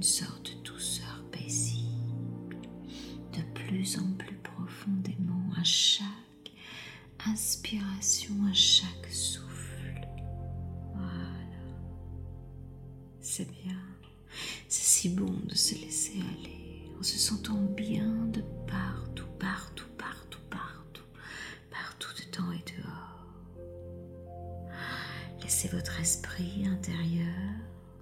une sorte de douceur paisible, de plus en plus profondément à chaque inspiration, à chaque souffle. Voilà. C'est bien. C'est si bon de se laisser aller en se sentant bien de partout, partout, partout, partout, partout dedans et dehors. Laissez votre esprit intérieur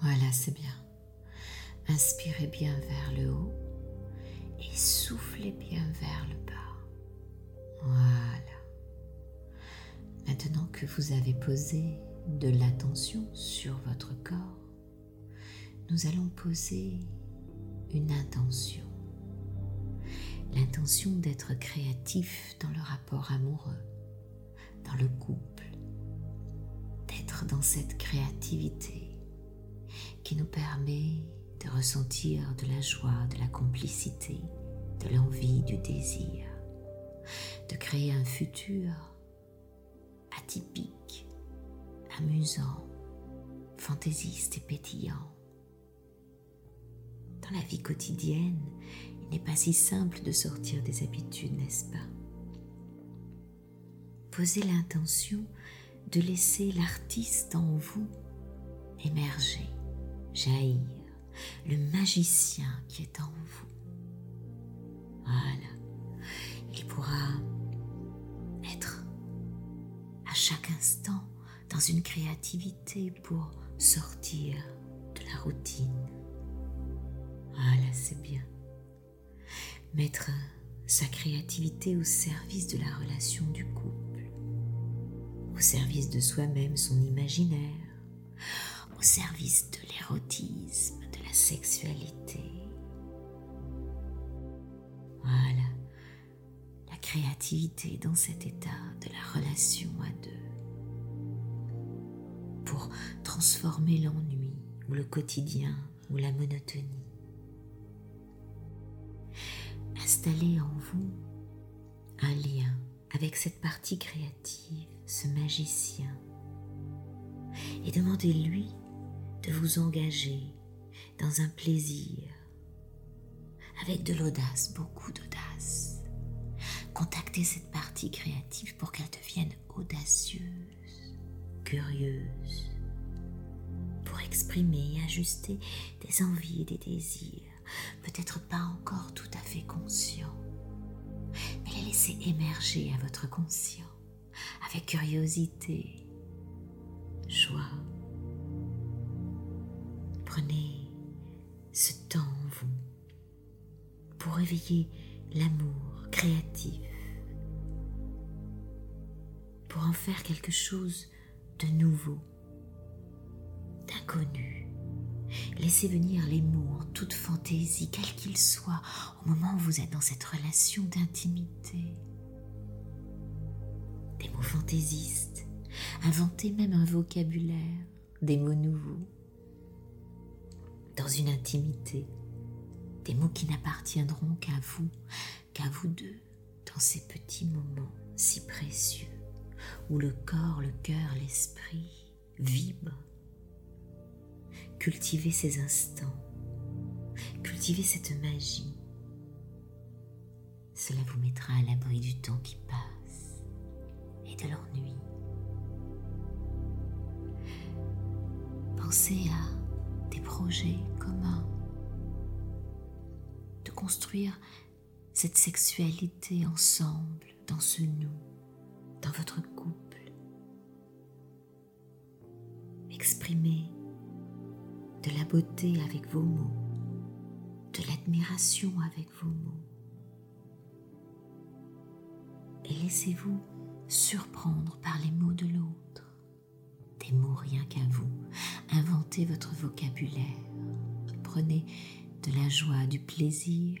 Voilà, c'est bien. Inspirez bien vers le haut et soufflez bien vers le bas. Voilà. Maintenant que vous avez posé de l'attention sur votre corps, nous allons poser une intention. L'intention d'être créatif dans le rapport amoureux, dans le couple, d'être dans cette créativité qui nous permet de ressentir de la joie, de la complicité, de l'envie, du désir, de créer un futur atypique, amusant, fantaisiste et pétillant. Dans la vie quotidienne, il n'est pas si simple de sortir des habitudes, n'est-ce pas? Posez l'intention de laisser l'artiste en vous émerger, jaillir, le magicien qui est en vous. Voilà. Il pourra être à chaque instant dans une créativité pour sortir de la routine. Voilà, c'est bien. Mettre sa créativité au service de la relation du couple, au service de soi-même, son imaginaire, au service de l'érotisme, de la sexualité. Voilà, la créativité dans cet état de la relation à deux pour transformer l'ennui ou le quotidien ou la monotonie. Installez en vous un lien avec cette partie créative, ce magicien, et demandez-lui de vous engager dans un plaisir avec de l'audace, beaucoup d'audace. Contactez cette partie créative pour qu'elle devienne audacieuse, curieuse, pour exprimer et ajuster des envies et des désirs, peut-être pas encore tout à fait conscients, mais les laisser émerger à votre conscient avec curiosité, joie, ce temps en vous pour réveiller l'amour créatif, pour en faire quelque chose de nouveau, d'inconnu. Laissez venir les mots en toute fantaisie, quels qu'ils soient, au moment où vous êtes dans cette relation d'intimité. Des mots fantaisistes, inventez même un vocabulaire, des mots nouveaux dans une intimité, des mots qui n'appartiendront qu'à vous, qu'à vous deux, dans ces petits moments si précieux où le corps, le cœur, l'esprit vibrent. Cultivez ces instants, cultivez cette magie. Cela vous mettra à l'abri du temps qui passe et de l'ennui. Pensez à des projets communs, de construire cette sexualité ensemble, dans ce nous, dans votre couple. Exprimez de la beauté avec vos mots, de l'admiration avec vos mots. Et laissez-vous surprendre par les mots de l'autre des mots rien qu'à vous. Inventez votre vocabulaire. Prenez de la joie, du plaisir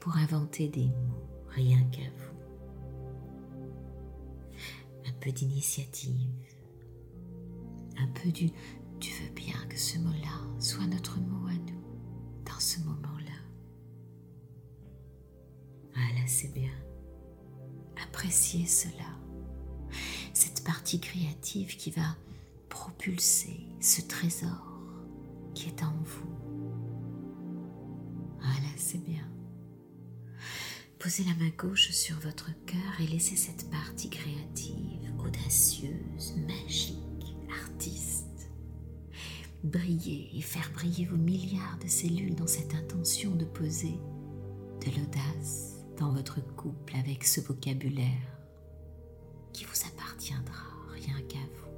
pour inventer des mots rien qu'à vous. Un peu d'initiative. Un peu du tu veux bien que ce mot-là soit notre mot à nous dans ce moment-là. Voilà, c'est bien. Appréciez cela cette partie créative qui va propulser ce trésor qui est en vous. Voilà, c'est bien. Posez la main gauche sur votre cœur et laissez cette partie créative, audacieuse, magique, artiste, briller et faire briller vos milliards de cellules dans cette intention de poser de l'audace dans votre couple avec ce vocabulaire qui vous appartiendra rien qu'à vous.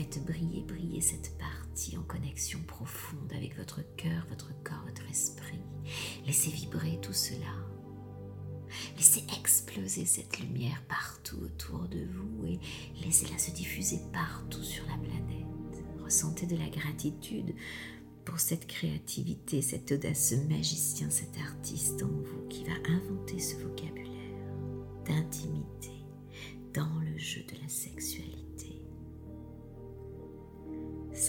Faites briller, briller cette partie en connexion profonde avec votre cœur, votre corps, votre esprit. Laissez vibrer tout cela. Laissez exploser cette lumière partout autour de vous et laissez-la se diffuser partout sur la planète. Ressentez de la gratitude pour cette créativité, cet audacieux magicien, cet artiste en vous qui va inventer ce vocabulaire d'intimité dans le jeu de la sexualité.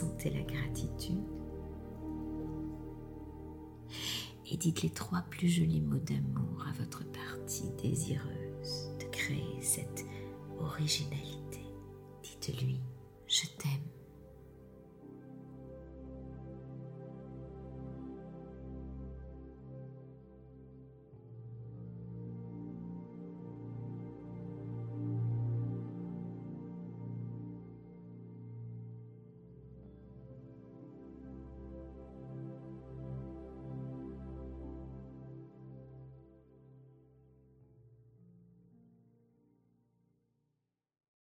Sentez la gratitude et dites les trois plus jolis mots d'amour à votre partie désireuse de créer cette originalité. Dites-lui, je t'aime.